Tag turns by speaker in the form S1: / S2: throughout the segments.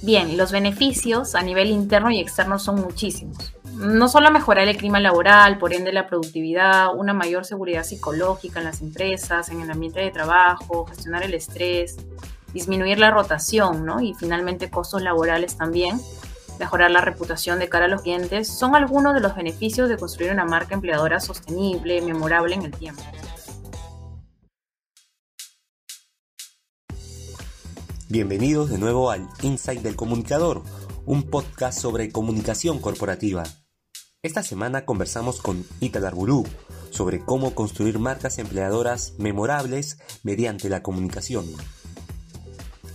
S1: Bien, los beneficios a nivel interno y externo son muchísimos. No solo mejorar el clima laboral, por ende la productividad, una mayor seguridad psicológica en las empresas, en el ambiente de trabajo, gestionar el estrés, disminuir la rotación, ¿no? Y finalmente costos laborales también, mejorar la reputación de cara a los clientes, son algunos de los beneficios de construir una marca empleadora sostenible, memorable en el tiempo.
S2: Bienvenidos de nuevo al Insight del Comunicador, un podcast sobre comunicación corporativa. Esta semana conversamos con Ital Arburú sobre cómo construir marcas empleadoras memorables mediante la comunicación.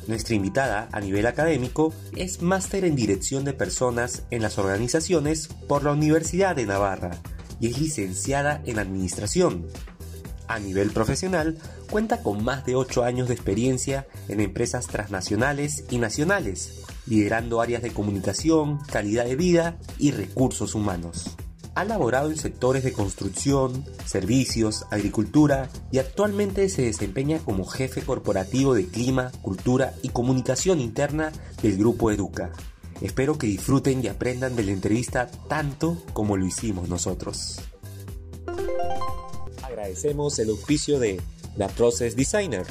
S2: Nuestra invitada a nivel académico es máster en dirección de personas en las organizaciones por la Universidad de Navarra y es licenciada en administración a nivel profesional, cuenta con más de 8 años de experiencia en empresas transnacionales y nacionales, liderando áreas de comunicación, calidad de vida y recursos humanos. Ha laborado en sectores de construcción, servicios, agricultura y actualmente se desempeña como jefe corporativo de clima, cultura y comunicación interna del grupo Educa. Espero que disfruten y aprendan de la entrevista tanto como lo hicimos nosotros agradecemos el auspicio de The Process Designer,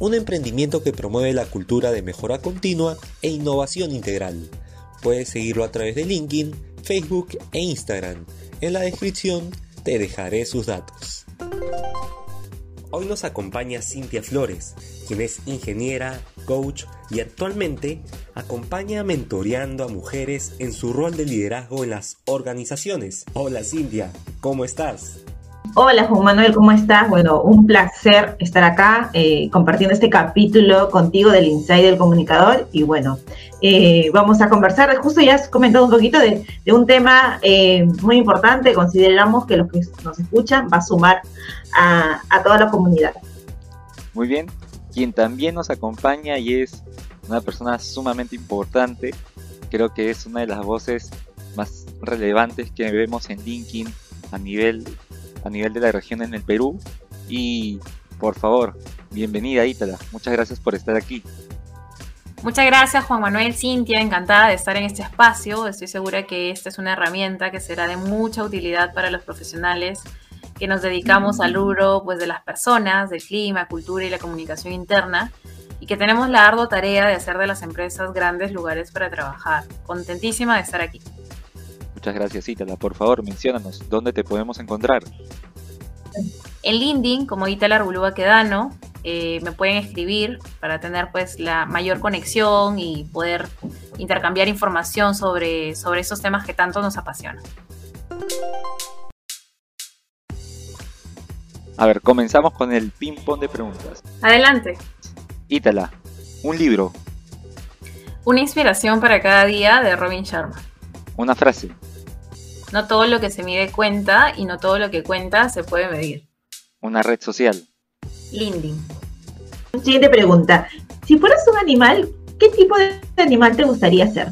S2: un emprendimiento que promueve la cultura de mejora continua e innovación integral. Puedes seguirlo a través de LinkedIn, Facebook e Instagram. En la descripción te dejaré sus datos. Hoy nos acompaña Cintia Flores, quien es ingeniera, coach y actualmente acompaña mentoreando a mujeres en su rol de liderazgo en las organizaciones. Hola Cintia, ¿cómo estás?
S3: Hola Juan Manuel, ¿cómo estás? Bueno, un placer estar acá eh, compartiendo este capítulo contigo del Insight del Comunicador y bueno, eh, vamos a conversar, justo ya has comentado un poquito de, un tema eh, muy importante, consideramos que los que nos escuchan va a sumar a, a toda la comunidad.
S4: Muy bien, quien también nos acompaña y es una persona sumamente importante, creo que es una de las voces más relevantes que vemos en LinkedIn a nivel a nivel de la región en el Perú. Y por favor, bienvenida Ítala, muchas gracias por estar aquí.
S1: Muchas gracias Juan Manuel, Cintia, encantada de estar en este espacio. Estoy segura que esta es una herramienta que será de mucha utilidad para los profesionales que nos dedicamos al rubro pues, de las personas, del clima, cultura y la comunicación interna y que tenemos la ardua tarea de hacer de las empresas grandes lugares para trabajar. Contentísima de estar aquí.
S4: Muchas gracias, Itala. Por favor, menciónanos dónde te podemos encontrar.
S1: En LinkedIn, como Itala Arbulúa Quedano, eh, me pueden escribir para tener pues la mayor conexión y poder intercambiar información sobre, sobre esos temas que tanto nos apasionan.
S4: A ver, comenzamos con el ping-pong de preguntas.
S1: Adelante.
S4: Ítala, un libro.
S1: Una inspiración para cada día de Robin Sharma.
S4: Una frase.
S1: No todo lo que se mide cuenta y no todo lo que cuenta se puede medir.
S4: Una red social.
S1: LinkedIn.
S3: Siguiente pregunta. Si fueras un animal, ¿qué tipo de animal te gustaría ser?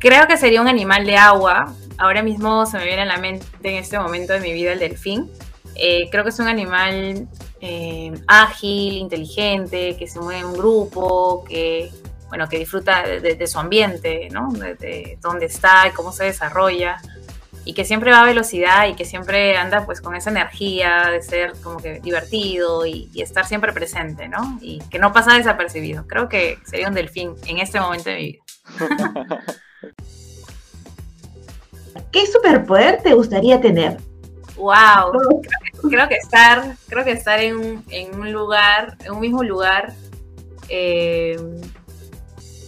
S1: Creo que sería un animal de agua. Ahora mismo se me viene a la mente en este momento de mi vida el delfín. Eh, creo que es un animal eh, ágil, inteligente, que se mueve en un grupo, que bueno, que disfruta de, su ambiente, ¿no? De, dónde está y cómo se desarrolla y que siempre va a velocidad y que siempre anda pues con esa energía de ser como que divertido y, estar siempre presente, ¿no? Y que no pasa desapercibido. Creo que sería un delfín en este momento de mi vida.
S3: ¿Qué superpoder te gustaría tener?
S1: Wow, creo, que estar, creo que estar en un, en un lugar, en un mismo lugar, eh,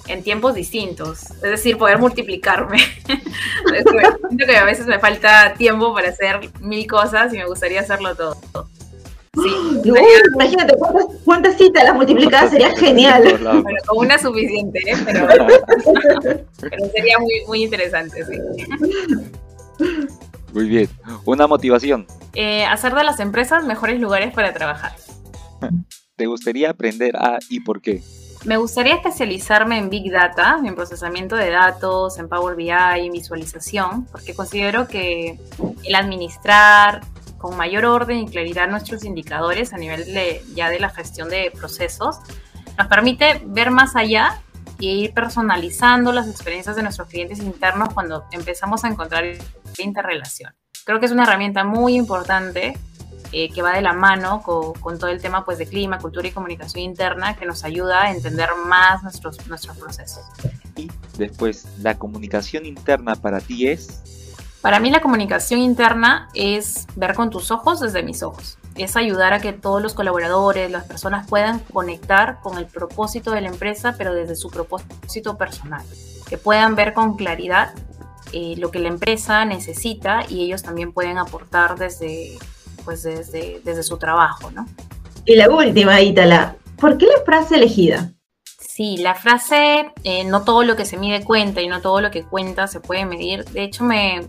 S1: en tiempos distintos, es decir, poder multiplicarme. Siento que a veces me falta tiempo para hacer mil cosas y me gustaría hacerlo todo.
S3: Sí, imagínate cuántas, citas las multiplicadas sería genial.
S1: Bueno, con una suficiente, ¿eh? pero, pero, sería muy, muy interesante, sí.
S4: Muy bien. Una motivación.
S1: Eh, hacer de las empresas mejores lugares para trabajar.
S4: ¿Te gustaría aprender a y por qué?
S1: Me gustaría especializarme en Big Data, en procesamiento de datos, en Power BI, en visualización, porque considero que el administrar con mayor orden y claridad nuestros indicadores a nivel de, ya de la gestión de procesos nos permite ver más allá y ir personalizando las experiencias de nuestros clientes internos cuando empezamos a encontrar interrelación. Creo que es una herramienta muy importante eh, que va de la mano con, todo el tema pues, de clima, cultura y comunicación interna que nos ayuda a entender más nuestros, nuestros procesos.
S4: Y después, la comunicación interna para ti es...
S1: Para mí la comunicación interna es ver con tus ojos desde mis ojos. Es ayudar a que todos los colaboradores, las personas puedan conectar con el propósito de la empresa, pero desde su propósito personal. Que puedan ver con claridad eh, lo que la empresa necesita y ellos también pueden aportar desde, pues desde, desde su trabajo, ¿no?
S3: Y la última, Ítala, ¿por qué la frase elegida?
S1: Sí, la frase eh, no todo lo que se mide cuenta y no todo lo que cuenta se puede medir. De hecho, me,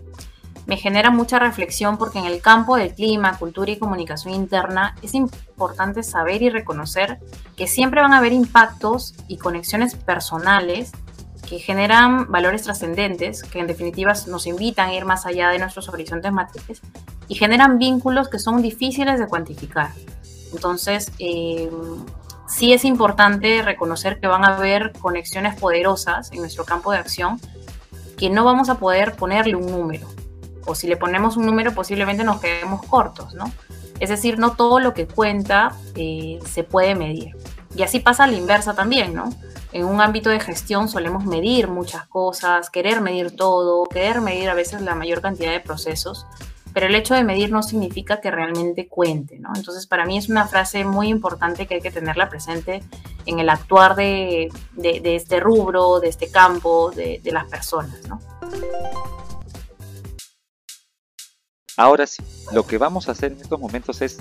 S1: me genera mucha reflexión porque en el campo del clima, cultura y comunicación interna es importante saber y reconocer que siempre van a haber impactos y conexiones personales que generan valores trascendentes, que en definitiva nos invitan a ir más allá de nuestros horizontes matrices y generan vínculos que son difíciles de cuantificar. Entonces, eh, sí es importante reconocer que van a haber conexiones poderosas en nuestro campo de acción que no vamos a poder ponerle un número. O si le ponemos un número, posiblemente nos quedemos cortos, ¿no? Es decir, no todo lo que cuenta eh, se puede medir. Y así pasa a la inversa también, ¿no? En un ámbito de gestión solemos medir muchas cosas, querer medir todo, querer medir a veces la mayor cantidad de procesos, pero el hecho de medir no significa que realmente cuente, ¿no? Entonces, para mí es una frase muy importante que hay que tenerla presente en el actuar de, este rubro, de este campo, de, de las personas, ¿no?
S4: Ahora sí, lo que vamos a hacer en estos momentos es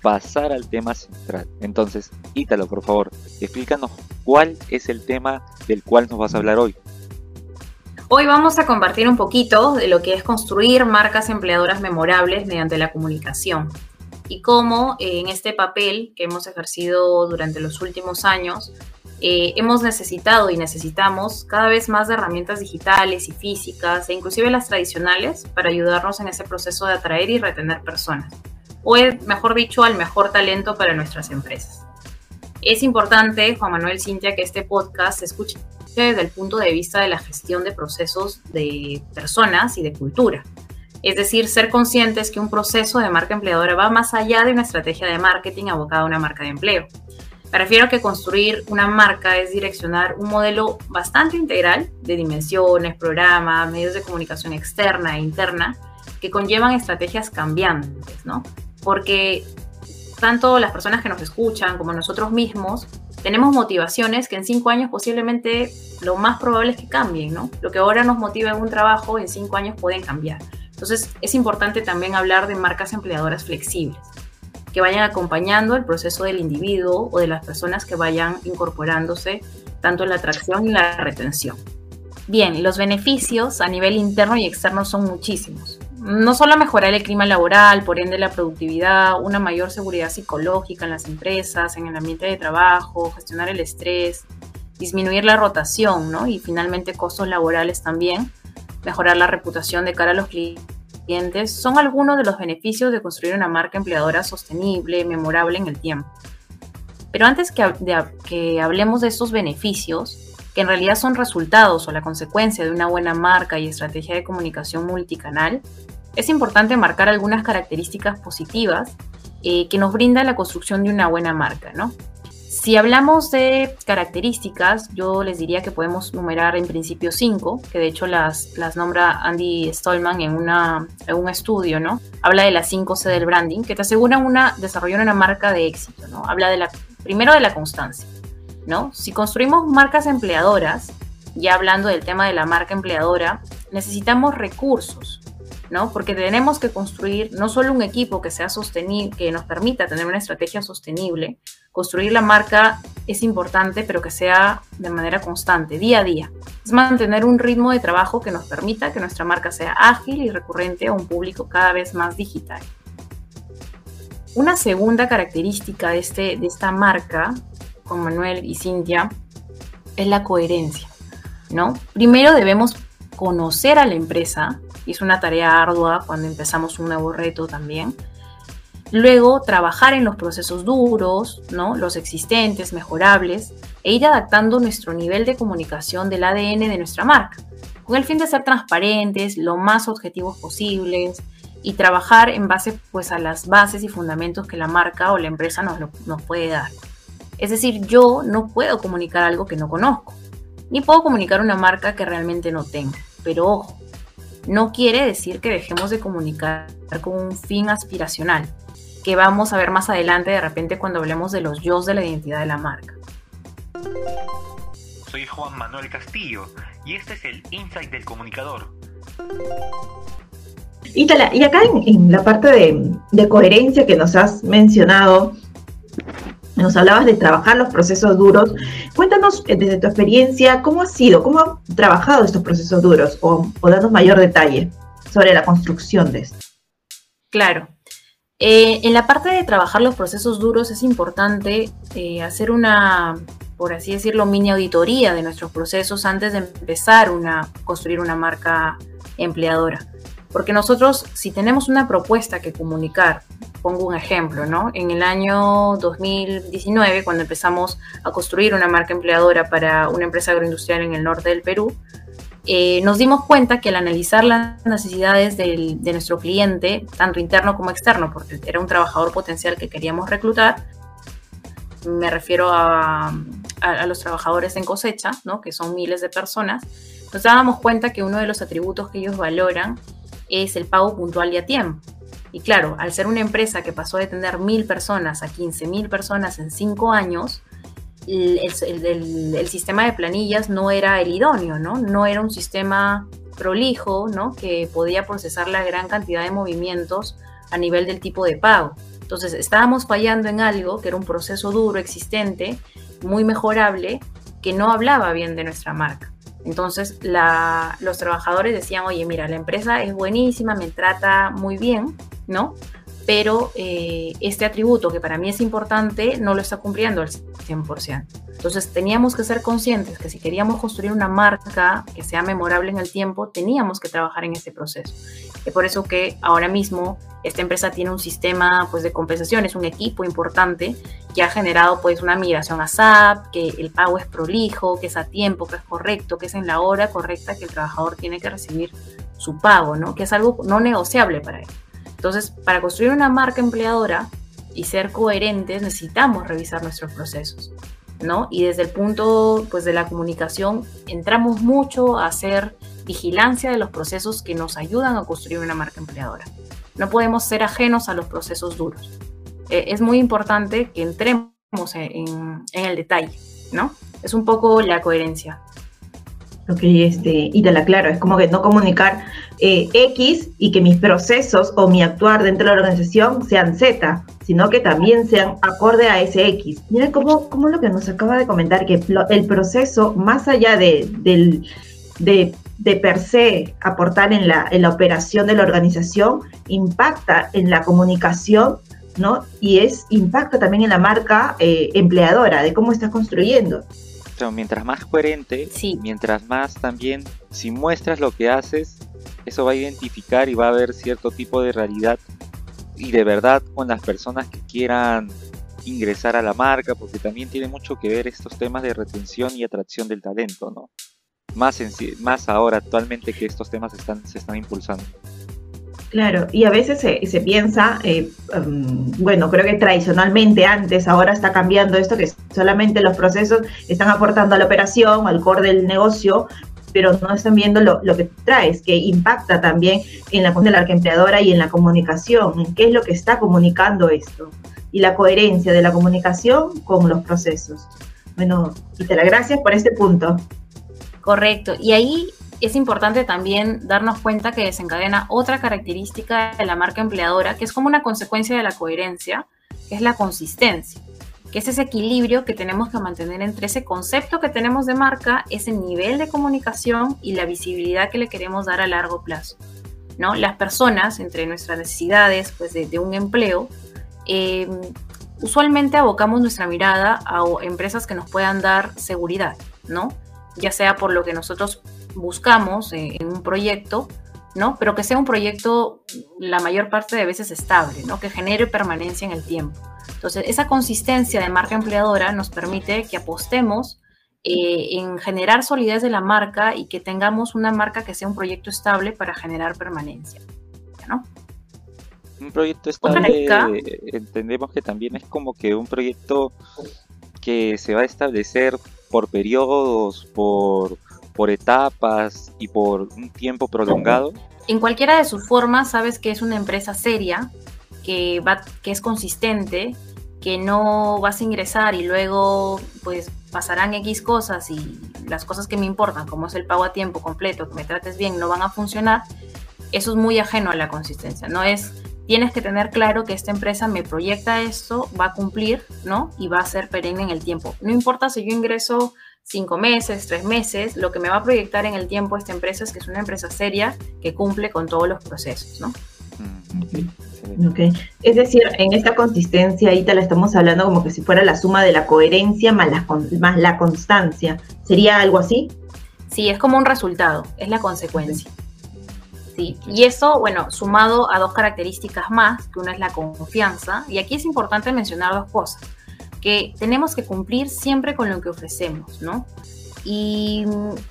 S4: pasar al tema central. Entonces, Ítalo, por favor, explícanos cuál es el tema del cual nos vas a hablar hoy.
S1: Hoy vamos a compartir un poquito de lo que es construir marcas empleadoras memorables mediante la comunicación y cómo eh, en este papel que hemos ejercido durante los últimos años eh, hemos necesitado y necesitamos cada vez más de herramientas digitales y físicas e inclusive las tradicionales para ayudarnos en ese proceso de atraer y retener personas o mejor dicho al mejor talento para nuestras empresas. Es importante, Juan Manuel Cintia, que este podcast se escuche desde el punto de vista de la gestión de procesos de personas y de cultura. Es decir, ser conscientes que un proceso de marca empleadora va más allá de una estrategia de marketing abocada a una marca de empleo. Me refiero a que construir una marca es direccionar un modelo bastante integral de dimensiones, programas, medios de comunicación externa e interna que conllevan estrategias cambiantes, ¿no? Porque tanto las personas que nos escuchan como nosotros mismos tenemos motivaciones que en cinco años posiblemente lo más probable es que cambien, ¿no? Lo que ahora nos motiva en un trabajo, en cinco años pueden cambiar. Entonces es importante también hablar de marcas empleadoras flexibles, que vayan acompañando el proceso del individuo o de las personas que vayan incorporándose tanto en la atracción y la retención. Bien, los beneficios a nivel interno y externo son muchísimos no solo mejorar el clima laboral, por ende la productividad, una mayor seguridad psicológica en las empresas, en el ambiente de trabajo, gestionar el estrés, disminuir la rotación, ¿no? Y finalmente costos laborales también, mejorar la reputación de cara a los clientes, son algunos de los beneficios de construir una marca empleadora sostenible, memorable en el tiempo. Pero antes que, hablemos de estos beneficios, que en realidad son resultados o la consecuencia de una buena marca y estrategia de comunicación multicanal, es importante marcar algunas características positivas eh, que nos brinda la construcción de una buena marca, ¿no? Si hablamos de características, yo les diría que podemos numerar en principio cinco, que de hecho las, las nombra Andy Stallman en, una, en un estudio, ¿no? Habla de las cinco C del branding, que te aseguran una, desarrollar una marca de éxito, ¿no? Habla de la, primero de la constancia, ¿no? Si construimos marcas empleadoras, ya hablando del tema de la marca empleadora, necesitamos recursos, ¿no? Porque tenemos que construir no solo un equipo que sea sostenible, que nos permita tener una estrategia sostenible, construir la marca es importante, pero que sea de manera constante, día a día. Es mantener un ritmo de trabajo que nos permita que nuestra marca sea ágil y recurrente a un público cada vez más digital. Una segunda característica de, este, de esta marca, con Manuel y Cintia, es la coherencia. ¿no? Primero debemos conocer a la empresa, y es una tarea ardua cuando empezamos un nuevo reto también. Luego, trabajar en los procesos duros, ¿no? los existentes, mejorables, e ir adaptando nuestro nivel de comunicación del ADN de nuestra marca, con el fin de ser transparentes, lo más objetivos posibles y trabajar en base pues, a las bases y fundamentos que la marca o la empresa nos, nos puede dar. Es decir, yo no puedo comunicar algo que no conozco, ni puedo comunicar una marca que realmente no tengo. Pero ojo, no quiere decir que dejemos de comunicar con un fin aspiracional que vamos a ver más adelante de repente cuando hablemos de los yo de la identidad de la marca.
S2: Soy Juan Manuel Castillo y este es el Insight del Comunicador.
S3: Y, y acá en, la parte de, de, coherencia que nos has mencionado, nos hablabas de trabajar los procesos duros. Cuéntanos eh, desde tu experiencia cómo ha sido, cómo han trabajado estos procesos duros o, o danos mayor detalle sobre la construcción de esto.
S1: Claro. Eh, en la parte de trabajar los procesos duros es importante eh, hacer una, por así decirlo, mini auditoría de nuestros procesos antes de empezar a construir una marca empleadora. Porque nosotros, si tenemos una propuesta que comunicar, pongo un ejemplo, ¿no? En el año 2019, cuando empezamos a construir una marca empleadora para una empresa agroindustrial en el norte del Perú, eh, nos dimos cuenta que al analizar las necesidades de nuestro cliente, tanto interno como externo, porque era un trabajador potencial que queríamos reclutar, me refiero a, los trabajadores en cosecha, ¿no? que son miles de personas, nos dábamos cuenta que uno de los atributos que ellos valoran es el pago puntual y a tiempo. Y claro, al ser una empresa que pasó de tener mil personas a 15 mil personas en cinco años, el, sistema de planillas no era el idóneo, ¿no? No era un sistema prolijo, ¿no? Que podía procesar la gran cantidad de movimientos a nivel del tipo de pago. Entonces, estábamos fallando en algo que era un proceso duro, existente, muy mejorable, que no hablaba bien de nuestra marca. Entonces, los trabajadores decían, oye, mira, la empresa es buenísima, me trata muy bien, ¿no? pero eh, este atributo que para mí es importante no lo está cumpliendo al 100%. Entonces teníamos que ser conscientes que si queríamos construir una marca que sea memorable en el tiempo, teníamos que trabajar en ese proceso. Es por eso que ahora mismo esta empresa tiene un sistema pues, de compensación, es un equipo importante que ha generado pues, una migración a SAP, que el pago es prolijo, que es a tiempo, que es correcto, que es en la hora correcta que el trabajador tiene que recibir su pago, ¿no? que es algo no negociable para él. Entonces, para construir una marca empleadora y ser coherentes, necesitamos revisar nuestros procesos, ¿no? Y desde el punto pues, de la comunicación, entramos mucho a hacer vigilancia de los procesos que nos ayudan a construir una marca empleadora. No podemos ser ajenos a los procesos duros. Eh, es muy importante que entremos en, en el detalle, ¿no? Es un poco la coherencia.
S3: Ok, este, y te la claro, es como que no comunicar eh, X y que mis procesos o mi actuar dentro de la organización sean Z, sino que también sean acorde a ese X. Mira cómo, cómo lo que nos acaba de comentar, que el proceso, más allá de, del, de, de per se aportar en la, en la operación de la organización, impacta en la comunicación ¿no? Y es impacta también en la marca eh, empleadora, de cómo estás construyendo
S4: mientras más coherente, mientras más también, si muestras lo que haces, eso va a identificar y va a haber cierto tipo de realidad y de verdad con las personas que quieran ingresar a la marca, porque también tiene mucho que ver estos temas de retención y atracción del talento, ¿no? Más, en, más ahora actualmente que estos temas están, se están impulsando.
S3: Claro, y a veces se, piensa, eh, um, bueno, creo que tradicionalmente antes, ahora está cambiando esto, que solamente los procesos están aportando a la operación, al core del negocio, pero no están viendo lo, que traes, que impacta también en la de la empleadora y en la comunicación, en qué es lo que está comunicando esto, y la coherencia de la comunicación con los procesos. Bueno, y te la gracias por este punto.
S1: Correcto, y ahí es importante también darnos cuenta que desencadena otra característica de la marca empleadora, que es como una consecuencia de la coherencia, que es la consistencia, que es ese equilibrio que tenemos que mantener entre ese concepto que tenemos de marca, ese nivel de comunicación y la visibilidad que le queremos dar a largo plazo. ¿no? Las personas, entre nuestras necesidades pues, de, un empleo, eh, usualmente abocamos nuestra mirada a empresas que nos puedan dar seguridad, ¿no? ya sea por lo que nosotros buscamos en un proyecto ¿no? Pero que sea un proyecto la mayor parte de veces estable, ¿no? Que genere permanencia en el tiempo. Entonces, esa consistencia de marca empleadora nos permite que apostemos eh, en generar solidez de la marca y que tengamos una marca que sea un proyecto estable para generar permanencia, ¿no?
S4: Un proyecto estable, entendemos que también es como que un proyecto que se va a establecer por periodos, por, por etapas y por un tiempo prolongado.
S1: En cualquiera de sus formas, sabes que es una empresa seria, que, va, que es consistente, que no vas a ingresar y luego pues pasarán X cosas y las cosas que me importan, como es el pago a tiempo completo, que me trates bien, no van a funcionar, eso es muy ajeno a la consistencia. No es, tienes que tener claro que esta empresa me proyecta esto, va a cumplir, ¿no? Y va a ser perenne en el tiempo. No importa si yo ingreso cinco meses, tres meses, lo que me va a proyectar en el tiempo esta empresa es que es una empresa seria que cumple con todos los procesos, ¿no?
S3: Mm, okay. Es decir, en esta consistencia, ahí te la estamos hablando como que si fuera la suma de la coherencia más la, más la constancia. ¿Sería algo así?
S1: Sí, es como un resultado, es la consecuencia. Sí, y eso, bueno, sumado a dos características más, que una es la confianza, y aquí es importante mencionar dos cosas, que tenemos que cumplir siempre con lo que ofrecemos, ¿no? Y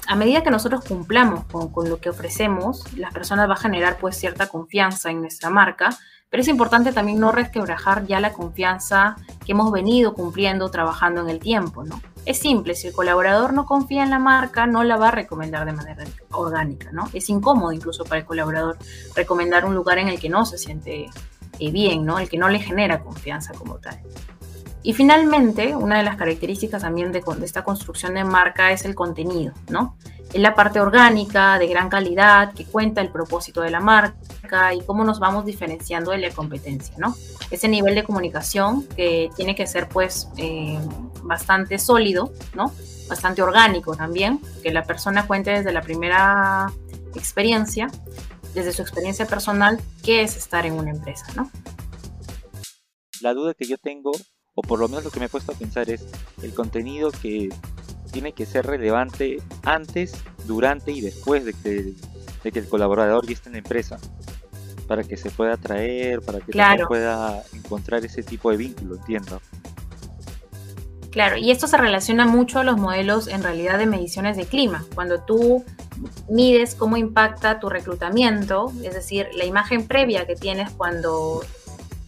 S1: a medida que nosotros cumplamos con, lo que ofrecemos, las personas van a generar pues cierta confianza en nuestra marca, pero es importante también no resquebrajar ya la confianza que hemos venido cumpliendo trabajando en el tiempo, ¿no? Es simple, si el colaborador no confía en la marca, no la va a recomendar de manera orgánica, ¿no? Es incómodo incluso para el colaborador recomendar un lugar en el que no se siente eh, bien, ¿no? El que no le genera confianza como tal. Y finalmente, una de las características también de, esta construcción de marca es el contenido, ¿no? Es la parte orgánica, de gran calidad, que cuenta el propósito de la marca y cómo nos vamos diferenciando de la competencia, ¿no? Ese nivel de comunicación que tiene que ser, pues, eh, bastante sólido, ¿no? Bastante orgánico también, que la persona cuente desde la primera experiencia, desde su experiencia personal, qué es estar en una empresa, ¿no?
S4: La duda que yo tengo o por lo menos lo que me he puesto a pensar es el contenido que tiene que ser relevante antes, durante y después de que, de que el colaborador ya esté en la empresa, para que se pueda atraer, para que se pueda encontrar ese tipo de vínculo, entiendo.
S1: Claro, y esto se relaciona mucho a los modelos en realidad de mediciones de clima. Cuando tú mides cómo impacta tu reclutamiento, es decir, la imagen previa que tienes cuando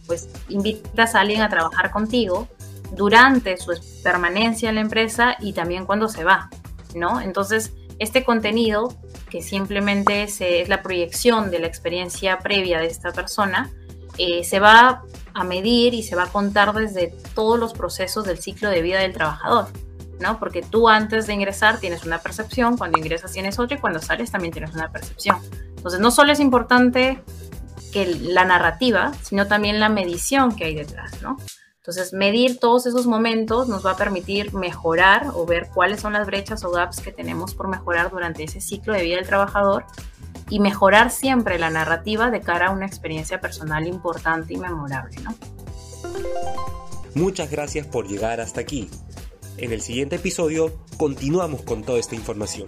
S1: pues invitas a alguien a trabajar contigo durante su permanencia en la empresa y también cuando se va, ¿no? Entonces, este contenido, que simplemente es, la proyección de la experiencia previa de esta persona, eh, se va a medir y se va a contar desde todos los procesos del ciclo de vida del trabajador, ¿no? Porque tú antes de ingresar tienes una percepción, cuando ingresas tienes otra y cuando sales también tienes una percepción. Entonces, no solo es importante la narrativa, sino también la medición que hay detrás, ¿no? Entonces, medir todos esos momentos nos va a permitir mejorar o ver cuáles son las brechas o gaps que tenemos por mejorar durante ese ciclo de vida del trabajador y mejorar siempre la narrativa de cara a una experiencia personal importante y memorable, ¿no?
S2: Muchas gracias por llegar hasta aquí. En el siguiente episodio continuamos con toda esta información.